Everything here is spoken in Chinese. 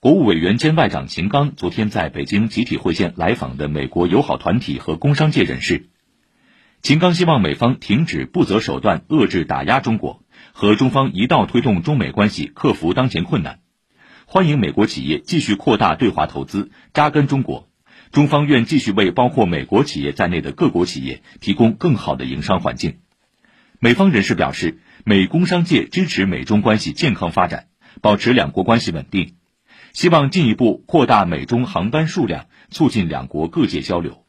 国务委员兼外长秦刚昨天在北京集体会见来访的美国友好团体和工商界人士。秦刚希望美方停止不择手段遏制打压中国，和中方一道推动中美关系克服当前困难。欢迎美国企业继续扩大对华投资，扎根中国。中方愿继续为包括美国企业在内的各国企业提供更好的营商环境。美方人士表示，美工商界支持美中关系健康发展，保持两国关系稳定，希望进一步扩大美中航班数量，促进两国各界交流。